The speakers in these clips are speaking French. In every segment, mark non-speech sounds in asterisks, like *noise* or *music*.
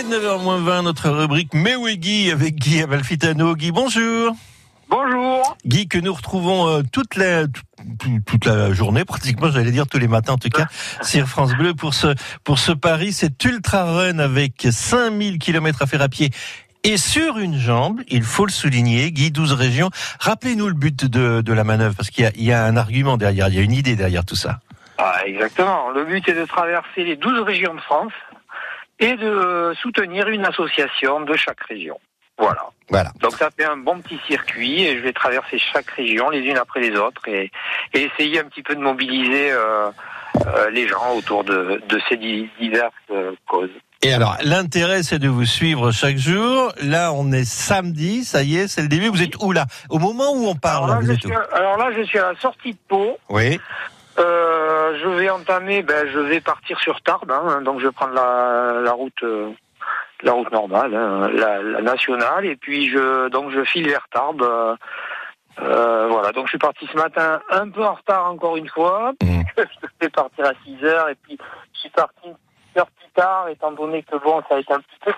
Et 9h20, notre rubrique Mais oui Guy avec Guy Amalfitano. Guy, bonjour. Bonjour. Guy, que nous retrouvons euh, toute la, toute, toute la journée, pratiquement, j'allais dire tous les matins en tout cas, *laughs* sur France Bleu pour ce, pour ce Paris, cet ultra run avec 5000 km à faire à pied. Et sur une jambe, il faut le souligner, Guy, 12 régions. Rappelez-nous le but de, de la manœuvre, parce qu'il y y a un argument derrière, il y a une idée derrière tout ça. Ah, exactement. Le but est de traverser les 12 régions de France et de soutenir une association de chaque région. Voilà. Voilà. Donc ça fait un bon petit circuit et je vais traverser chaque région les unes après les autres et, et essayer un petit peu de mobiliser euh, euh, les gens autour de, de ces di- diverses euh, causes. Et alors, l'intérêt, c'est de vous suivre chaque jour. Là, on est samedi, ça y est, c'est le début. Vous êtes où là? Au moment où on parle, Alors là, vous je êtes suis, où à- alors là, je suis à la sortie de Pau. Oui. Euh, je vais entamer, ben, je vais partir sur Tarbes, hein, donc je vais prendre la, la route, euh, la route normale, hein, la, la nationale, et puis je, donc je file vers Tarbes. euh, euh, voilà, donc je suis parti ce matin un peu en retard encore une fois. *laughs* Mhm. je devais partir à 6 heures, et puis je suis parti une heure plus tard, étant donné que bon, ça a été un petit peu,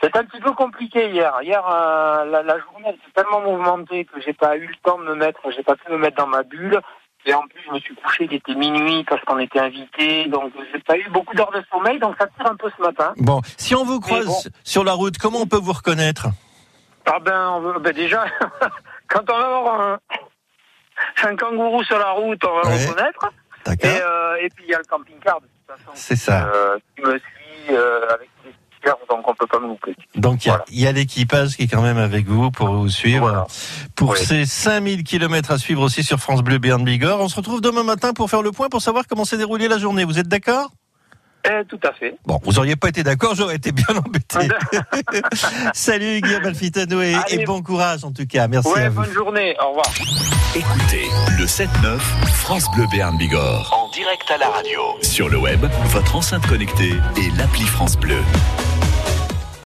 c'était un petit peu compliqué hier. Hier, euh, la, la journée était tellement mouvementée que j'ai pas eu le temps de me mettre, j'ai pas pu me mettre dans ma bulle. Et en plus, je me suis couché, il était minuit parce qu'on était invité, donc j'ai pas eu beaucoup d'heures de sommeil, donc ça tire un peu ce matin. Bon, si on vous croise bon. sur la route, comment on peut vous reconnaître? Ah ben, on veut, ben déjà, *laughs* quand on va avoir un, un kangourou sur la route, on va Ouais. le reconnaître. D'accord Et, euh, et puis il y a le camping-car de toute façon. C'est ça. euh, qui me suit euh, avec des stickers, donc Donc, il y a- voilà. il y a, l'équipage qui est quand même avec vous pour vous suivre. Voilà. Pour Oui. ces 5000 km à suivre aussi sur France Bleu Béarn Bigorre. On se retrouve demain matin pour faire le point, pour savoir comment s'est déroulée la journée. Vous êtes d'accord? Eh, tout à fait. Bon, vous auriez pas été d'accord, j'aurais été bien embêté. *laughs* *laughs* Salut Guillaume Alfitano et, et bon courage en tout cas. Merci Ouais, à vous. bonne journée. Au revoir. Écoutez le 7-9 France Bleu Béarn Bigorre. En direct à la radio. Sur le web, votre enceinte connectée et l'appli France Bleu.